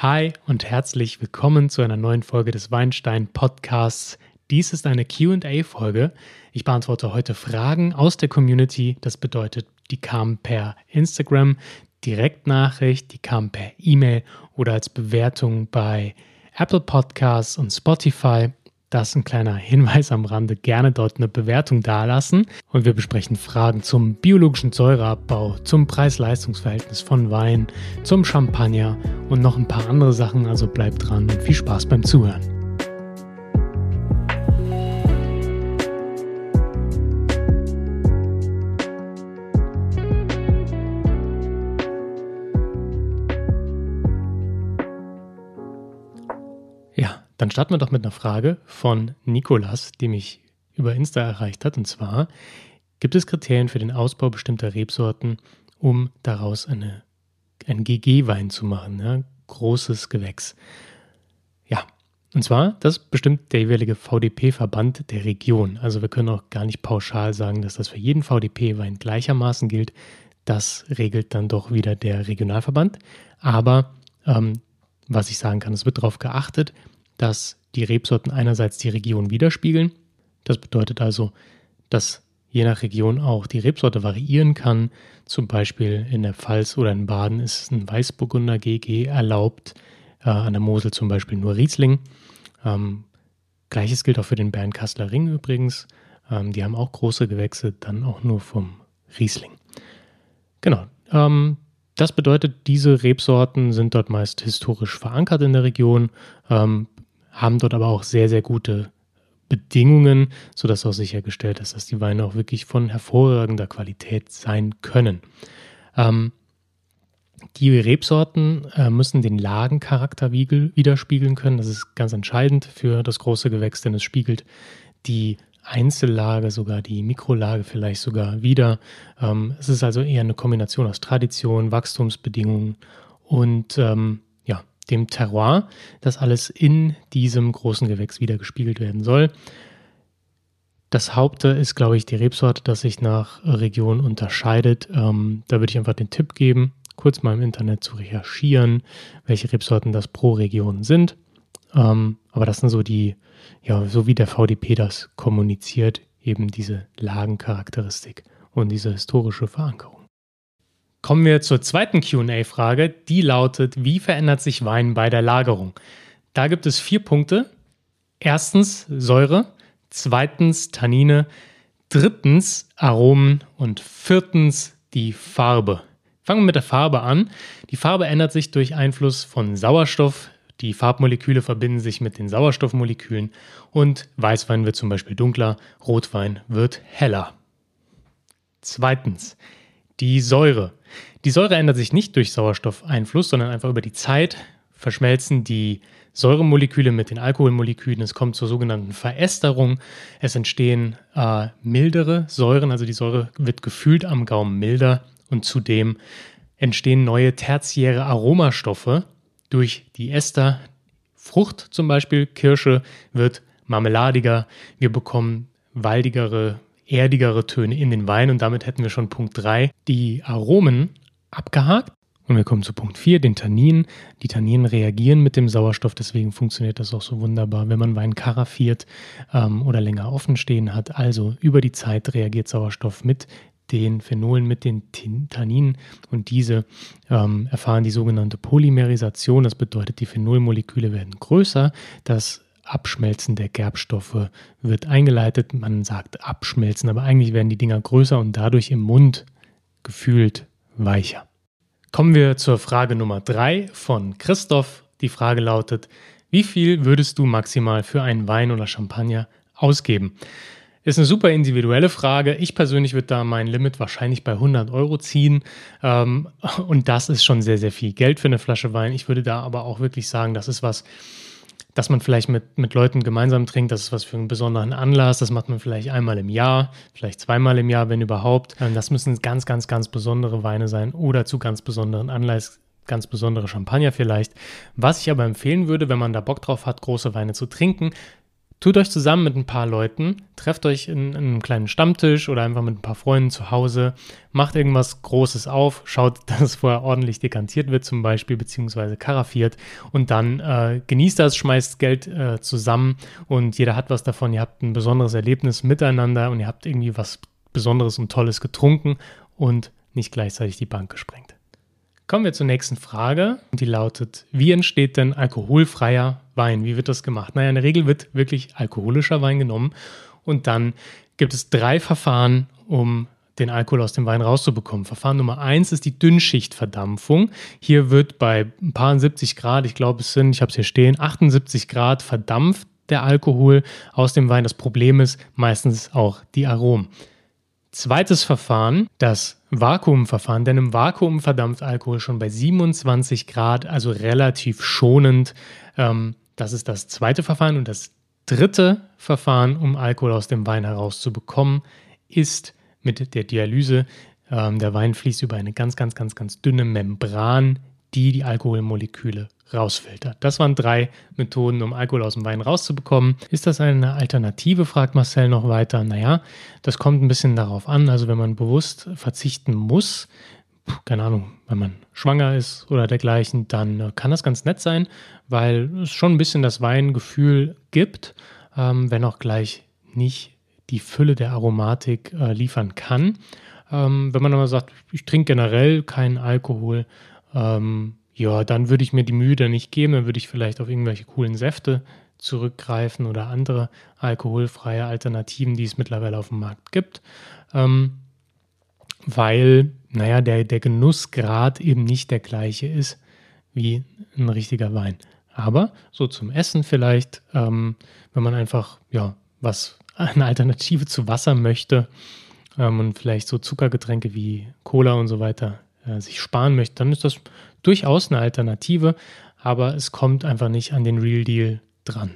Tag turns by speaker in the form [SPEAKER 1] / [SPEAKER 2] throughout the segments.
[SPEAKER 1] Hi und herzlich willkommen zu einer neuen Folge des Weinstein Podcasts. Dies ist eine QA-Folge. Ich beantworte heute Fragen aus der Community. Das bedeutet, die kamen per Instagram, Direktnachricht, die kamen per E-Mail oder als Bewertung bei Apple Podcasts und Spotify. Das ist ein kleiner Hinweis am Rande. Gerne dort eine Bewertung dalassen. Und wir besprechen Fragen zum biologischen Säureabbau, zum Preis-Leistungs-Verhältnis von Wein, zum Champagner und noch ein paar andere Sachen. Also bleibt dran und viel Spaß beim Zuhören. Dann starten wir doch mit einer Frage von Nikolas, die mich über Insta erreicht hat. Und zwar, gibt es Kriterien für den Ausbau bestimmter Rebsorten, um daraus eine, einen GG-Wein zu machen? Ja? Großes Gewächs. Ja, und zwar, das bestimmt der jeweilige VDP-Verband der Region. Also wir können auch gar nicht pauschal sagen, dass das für jeden VDP-Wein gleichermaßen gilt. Das regelt dann doch wieder der Regionalverband. Aber ähm, was ich sagen kann, es wird darauf geachtet, dass die Rebsorten einerseits die Region widerspiegeln. Das bedeutet also, dass je nach Region auch die Rebsorte variieren kann. Zum Beispiel in der Pfalz oder in Baden ist ein Weißburgunder GG erlaubt, äh, an der Mosel zum Beispiel nur Riesling. Ähm, Gleiches gilt auch für den Bernkastler Ring übrigens. Ähm, die haben auch große Gewächse, dann auch nur vom Riesling. Genau. Ähm, das bedeutet, diese Rebsorten sind dort meist historisch verankert in der Region, ähm, haben dort aber auch sehr, sehr gute Bedingungen, sodass auch sichergestellt ist, dass die Weine auch wirklich von hervorragender Qualität sein können. Ähm, die Rebsorten äh, müssen den Lagencharakter widerspiegeln können. Das ist ganz entscheidend für das große Gewächs, denn es spiegelt die Einzellage, sogar die Mikrolage vielleicht sogar wieder. Ähm, es ist also eher eine Kombination aus Tradition, Wachstumsbedingungen und ähm, dem Terroir, das alles in diesem großen Gewächs wiedergespiegelt werden soll. Das Haupte ist, glaube ich, die Rebsorte, das sich nach Region unterscheidet. Ähm, da würde ich einfach den Tipp geben, kurz mal im Internet zu recherchieren, welche Rebsorten das pro Region sind. Ähm, aber das sind so die, ja, so wie der VDP das kommuniziert, eben diese Lagencharakteristik und diese historische Verankerung. Kommen wir zur zweiten QA-Frage. Die lautet: Wie verändert sich Wein bei der Lagerung? Da gibt es vier Punkte. Erstens Säure, zweitens Tannine, drittens Aromen und viertens die Farbe. Fangen wir mit der Farbe an. Die Farbe ändert sich durch Einfluss von Sauerstoff. Die Farbmoleküle verbinden sich mit den Sauerstoffmolekülen und Weißwein wird zum Beispiel dunkler, Rotwein wird heller. Zweitens, die Säure. Die Säure ändert sich nicht durch Sauerstoffeinfluss, sondern einfach über die Zeit verschmelzen die Säuremoleküle mit den Alkoholmolekülen. Es kommt zur sogenannten Verästerung. Es entstehen äh, mildere Säuren, also die Säure wird gefühlt am Gaumen milder und zudem entstehen neue tertiäre Aromastoffe durch die Ester. Frucht zum Beispiel, Kirsche wird marmeladiger. Wir bekommen waldigere erdigere Töne in den Wein und damit hätten wir schon Punkt 3, die Aromen abgehakt. Und wir kommen zu Punkt 4, den Tanninen. Die Tanninen reagieren mit dem Sauerstoff, deswegen funktioniert das auch so wunderbar, wenn man Wein karaffiert ähm, oder länger offen stehen hat. Also über die Zeit reagiert Sauerstoff mit den Phenolen, mit den Tanninen und diese ähm, erfahren die sogenannte Polymerisation. Das bedeutet, die Phenolmoleküle werden größer. Das Abschmelzen der Gerbstoffe wird eingeleitet. Man sagt abschmelzen, aber eigentlich werden die Dinger größer und dadurch im Mund gefühlt weicher. Kommen wir zur Frage Nummer drei von Christoph. Die Frage lautet, wie viel würdest du maximal für einen Wein oder Champagner ausgeben? Ist eine super individuelle Frage. Ich persönlich würde da mein Limit wahrscheinlich bei 100 Euro ziehen. Ähm, und das ist schon sehr, sehr viel Geld für eine Flasche Wein. Ich würde da aber auch wirklich sagen, das ist was, dass man vielleicht mit, mit Leuten gemeinsam trinkt, das ist was für einen besonderen Anlass, das macht man vielleicht einmal im Jahr, vielleicht zweimal im Jahr, wenn überhaupt. Ähm, das müssen ganz, ganz, ganz besondere Weine sein oder zu ganz besonderen Anlass, ganz besondere Champagner vielleicht. Was ich aber empfehlen würde, wenn man da Bock drauf hat, große Weine zu trinken, Tut euch zusammen mit ein paar Leuten, trefft euch in, in, einem kleinen Stammtisch oder einfach mit ein paar Freunden zu Hause, macht irgendwas Großes auf, schaut, dass es vorher ordentlich dekantiert wird zum Beispiel, beziehungsweise karaffiert und dann äh, genießt das, schmeißt Geld äh, zusammen und jeder hat was davon. Ihr habt ein besonderes Erlebnis miteinander und ihr habt irgendwie was Besonderes und Tolles getrunken und nicht gleichzeitig die Bank gesprengt. Kommen wir zur nächsten Frage. Die lautet, wie entsteht denn alkoholfreier Wein? Wie wird das gemacht? Naja, in der Regel wird wirklich alkoholischer Wein genommen und dann gibt es drei Verfahren, um den Alkohol aus dem Wein rauszubekommen. Verfahren Nummer eins ist die Dünnschichtverdampfung. Hier wird bei ein paar 70 Grad, ich glaube es sind, ich habe es hier stehen, 78 Grad verdampft der Alkohol aus dem Wein. Das Problem ist meistens auch die Aromen. Zweites Verfahren, das Vakuumverfahren, denn im Vakuum verdampft Alkohol schon bei 27 Grad, also relativ schonend. Ähm, das ist das zweite Verfahren. Und das dritte Verfahren, um Alkohol aus dem Wein herauszubekommen, ist mit der Dialyse. Ähm, der Wein fließt über eine ganz, ganz, ganz, ganz dünne Membran, die die Alkoholmoleküle rausfiltert. Das waren drei Methoden, um Alkohol aus dem Wein rauszubekommen. Ist das eine Alternative, fragt Marcel noch weiter. Naja, das kommt ein bisschen darauf an. Also wenn man bewusst verzichten muss, keine Ahnung, wenn man schwanger ist oder dergleichen, dann äh, kann das ganz nett sein, weil es schon ein bisschen das Weingefühl gibt, ähm, wenn auch gleich nicht die Fülle der Aromatik äh, liefern kann. Ähm, wenn man aber sagt, ich trinke generell keinen Alkohol, ähm, ja, dann würde ich mir die Mühe da nicht geben, dann würde ich vielleicht auf irgendwelche coolen Säfte zurückgreifen oder andere alkoholfreie Alternativen, die es mittlerweile auf dem Markt gibt. Ähm, weil, naja, der, der Genussgrad eben nicht der gleiche ist wie ein richtiger Wein. Aber so zum Essen vielleicht, ähm, wenn man einfach, ja, was, eine Alternative zu Wasser möchte ähm, und vielleicht so Zuckergetränke wie Cola und so weiter äh, sich sparen möchte, dann ist das durchaus eine Alternative, aber es kommt einfach nicht an den Real Deal dran.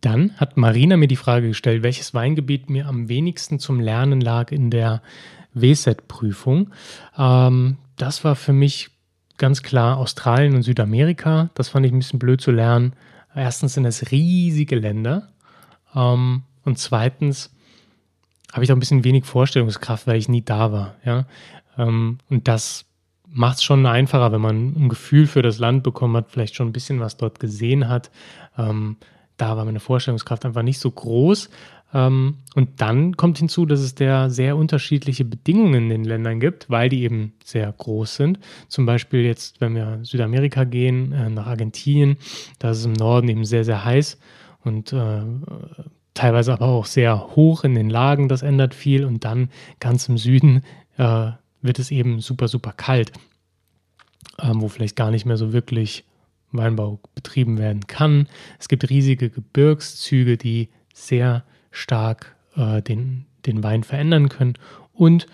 [SPEAKER 1] Dann hat Marina mir die Frage gestellt, welches Weingebiet mir am wenigsten zum Lernen lag in der WSET-Prüfung. Ähm, das war für mich ganz klar Australien und Südamerika. Das fand ich ein bisschen blöd zu lernen. Erstens sind es riesige Länder ähm, und zweitens habe ich da ein bisschen wenig Vorstellungskraft, weil ich nie da war. Ja? Ähm, und das macht es schon einfacher, wenn man ein Gefühl für das Land bekommen hat, vielleicht schon ein bisschen was dort gesehen hat. Ähm, da war meine Vorstellungskraft einfach nicht so groß. Ähm, und dann kommt hinzu, dass es da sehr unterschiedliche Bedingungen in den Ländern gibt, weil die eben sehr groß sind. Zum Beispiel jetzt, wenn wir Südamerika gehen, äh, nach Argentinien, da ist es im Norden eben sehr, sehr heiß und äh, teilweise aber auch sehr hoch in den Lagen, das ändert viel. Und dann ganz im Süden äh, wird es eben super, super kalt, ähm, wo vielleicht gar nicht mehr so wirklich Weinbau betrieben werden kann. Es gibt riesige Gebirgszüge, die sehr stark äh, den, den Wein verändern können. Und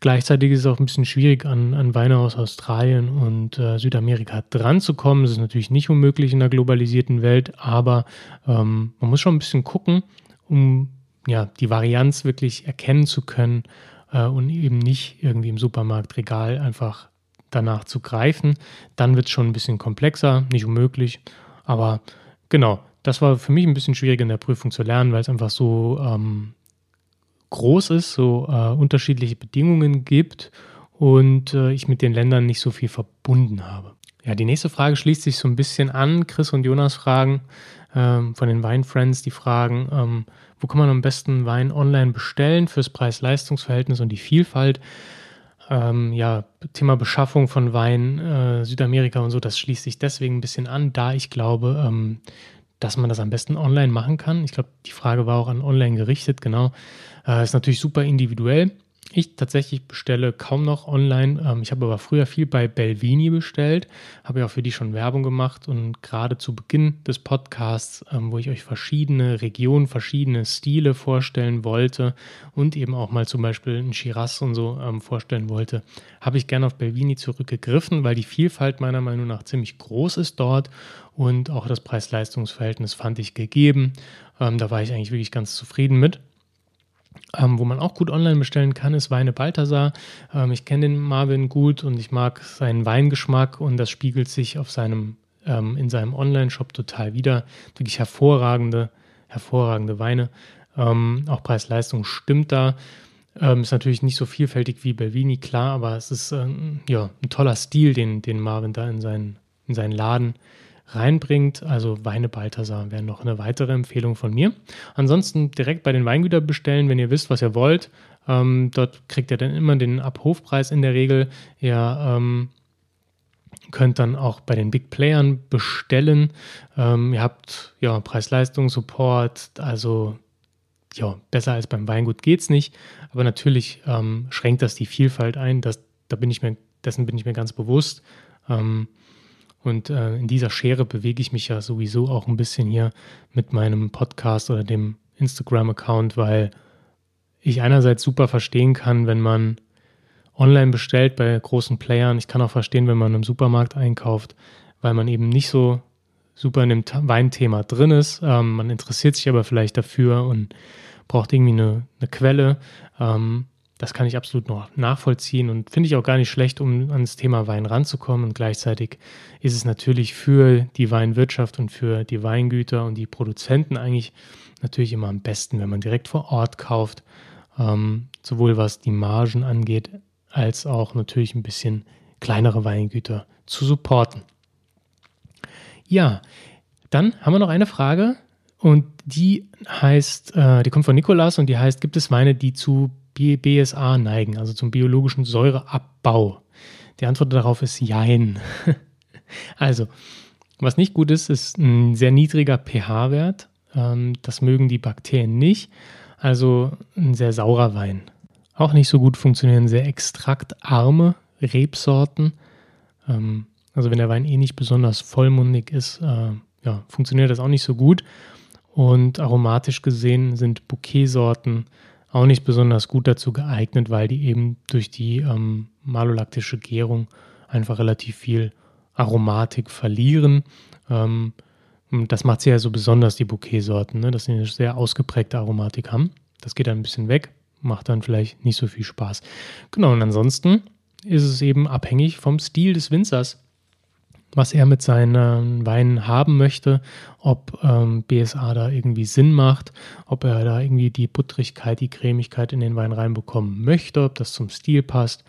[SPEAKER 1] gleichzeitig ist es auch ein bisschen schwierig, an, an Weine aus Australien und äh, Südamerika dran zu kommen. Das ist natürlich nicht unmöglich in der globalisierten Welt, aber ähm, man muss schon ein bisschen gucken, um ja, die Varianz wirklich erkennen zu können äh, und eben nicht irgendwie im Supermarktregal einfach danach zu greifen. Dann wird es schon ein bisschen komplexer, nicht unmöglich. Aber genau, das war für mich ein bisschen schwierig in der Prüfung zu lernen, weil es einfach so ähm, groß ist, so äh, unterschiedliche Bedingungen gibt und äh, ich mit den Ländern nicht so viel verbunden habe. Ja, die nächste Frage schließt sich so ein bisschen an. Chris und Jonas fragen ähm, von den Weinfriends, die fragen, ähm, wo kann man am besten Wein online bestellen fürs Preis-Leistungs-Verhältnis und die Vielfalt? Ähm, ja, Thema Beschaffung von Wein, äh, Südamerika und so, das schließt sich deswegen ein bisschen an, da ich glaube, ähm, dass man das am besten online machen kann. Ich glaube, die Frage war auch an online gerichtet, genau. Äh, ist natürlich super individuell. Ich tatsächlich bestelle kaum noch online. Ähm, ich habe aber früher viel bei Belvini bestellt, habe ja auch für die schon Werbung gemacht und gerade zu Beginn des Podcasts, ähm, wo ich euch verschiedene Regionen, verschiedene Stile vorstellen wollte und eben auch mal zum Beispiel ein Shiraz und so ähm, vorstellen wollte, habe ich gerne auf Belvini zurückgegriffen, weil die Vielfalt meiner Meinung nach ziemlich groß ist dort und auch das Preis-Leistungs-Verhältnis fand ich gegeben. da war ich eigentlich wirklich ganz zufrieden mit. Ähm, wo man auch gut online bestellen kann, ist Weine Balthasar. Ähm, ich kenne den Marvin gut und ich mag seinen Weingeschmack und das spiegelt sich auf seinem, ähm, in seinem Online-Shop total wieder. Wirklich hervorragende hervorragende Weine. Ähm, auch Preis-Leistung stimmt da. Ähm, ist natürlich nicht so vielfältig wie Belvini, klar, aber es ist ähm, ja, ein toller Stil, den, den Marvin da in seinen, in seinen Laden reinbringt. Also Weine Balthasar wäre noch eine weitere Empfehlung von mir. Ansonsten direkt bei den Weingütern bestellen, wenn ihr wisst, was ihr wollt. Ähm, dort kriegt ihr dann immer den Abhofpreis in der Regel. Ihr ähm, könnt dann auch bei den Big Playern bestellen. Ähm, ihr habt ja Preis-Leistung, Support, also ja, besser als beim Weingut geht es nicht. Aber natürlich ähm, schränkt das die Vielfalt ein. Das, da bin ich mir, dessen bin ich mir ganz bewusst. Und äh, in dieser Schere bewege ich mich ja sowieso auch ein bisschen hier mit meinem Podcast oder dem Instagram-Account, weil ich einerseits super verstehen kann, wenn man online bestellt bei großen Playern. Ich kann auch verstehen, wenn man im Supermarkt einkauft, weil man eben nicht so super in dem Weinthema drin ist. Ähm, man interessiert sich aber vielleicht dafür und braucht irgendwie eine, eine Quelle. Ähm, das kann ich absolut noch nachvollziehen und finde ich auch gar nicht schlecht, um ans Thema Wein ranzukommen. Und gleichzeitig ist es natürlich für die Weinwirtschaft und für die Weingüter und die Produzenten eigentlich natürlich immer am besten, wenn man direkt vor Ort kauft, ähm, sowohl was die Margen angeht, als auch natürlich ein bisschen kleinere Weingüter zu supporten. Ja, dann haben wir noch eine Frage und die heißt, äh, die kommt von Nikolas und die heißt, gibt es Weine, die zu BSA neigen, also zum biologischen Säureabbau? Die Antwort darauf ist Jein. also, was nicht gut ist, ist ein sehr niedriger pH-Wert. Ähm, das mögen die Bakterien nicht. Also ein sehr saurer Wein. Auch nicht so gut funktionieren sehr extraktarme Rebsorten. Ähm, also wenn der Wein eh nicht besonders vollmundig ist, äh, ja, funktioniert das auch nicht so gut. Und aromatisch gesehen sind Bouquetsorten auch nicht besonders gut dazu geeignet, weil die eben durch die ähm, malolaktische Gärung einfach relativ viel Aromatik verlieren. Ähm, das macht sie ja so besonders, die Bouquetsorten, ne? dass sie eine sehr ausgeprägte Aromatik haben. Das geht dann ein bisschen weg, macht dann vielleicht nicht so viel Spaß. Genau, und ansonsten ist es eben abhängig vom Stil des Winzers was er mit seinen Weinen haben möchte, ob ähm, BSA da irgendwie Sinn macht, ob er da irgendwie die Buttrigkeit, die Cremigkeit in den Wein reinbekommen möchte, ob das zum Stil passt.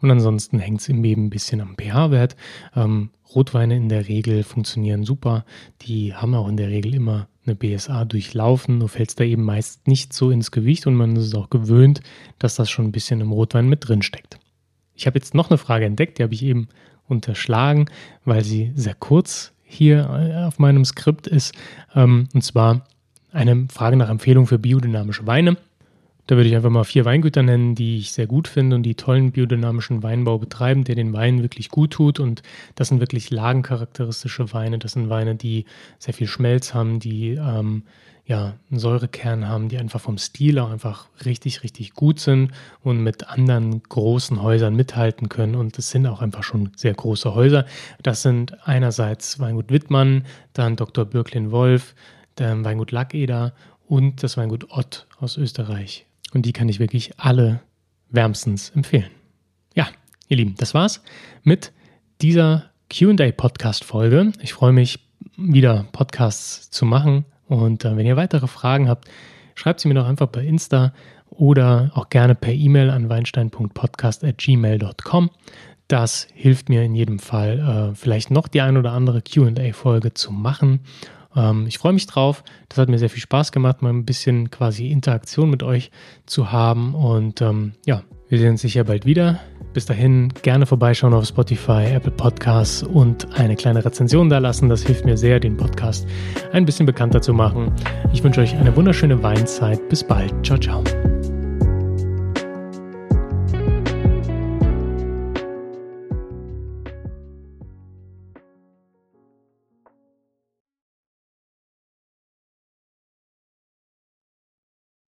[SPEAKER 1] Und ansonsten hängt es eben ein bisschen am pH-Wert. Ähm, Rotweine in der Regel funktionieren super. Die haben auch in der Regel immer eine BSA durchlaufen. Nur fällt es da eben meist nicht so ins Gewicht und man ist es auch gewöhnt, dass das schon ein bisschen im Rotwein mit drin steckt. Ich habe jetzt noch eine Frage entdeckt, die habe ich eben unterschlagen, weil sie sehr kurz hier äh, auf meinem Skript ist. Ähm, und zwar eine Frage nach Empfehlung für biodynamische Weine. Da würde ich einfach mal vier Weingüter nennen, die ich sehr gut finde und die tollen biodynamischen Weinbau betreiben, der den Wein wirklich gut tut. Und das sind wirklich lagencharakteristische Weine. Das sind Weine, die sehr viel Schmelz haben, die ähm, ja, einen Säurekern haben, die einfach vom Stil auch einfach richtig, richtig gut sind und mit anderen großen Häusern mithalten können. Und das sind auch einfach schon sehr große Häuser. Das sind einerseits Weingut Wittmann, dann Dr. Birklin Wolf, der Weingut Lackeder und das Weingut Ott aus Österreich. Und die kann ich wirklich alle wärmstens empfehlen. Ja, ihr Lieben, das war's mit dieser QA-Podcast-Folge. Ich freue mich, wieder Podcasts zu machen und äh, wenn ihr weitere Fragen habt, schreibt sie mir doch einfach bei Insta oder auch gerne per E-Mail an weinstein.podcast.gmail.com. Das hilft mir in jedem Fall, äh, vielleicht noch die ein oder andere QA-Folge zu machen. Ähm, ich freue mich drauf. Das hat mir sehr viel Spaß gemacht, mal ein bisschen quasi Interaktion mit euch zu haben. Und ähm, ja, wir sehen uns sicher bald wieder. Bis dahin gerne vorbeischauen auf Spotify, Apple Podcasts und eine kleine Rezension da lassen. Das hilft mir sehr, den Podcast ein bisschen bekannter zu machen. Ich wünsche euch eine wunderschöne Weinzeit. Bis bald. Ciao, ciao.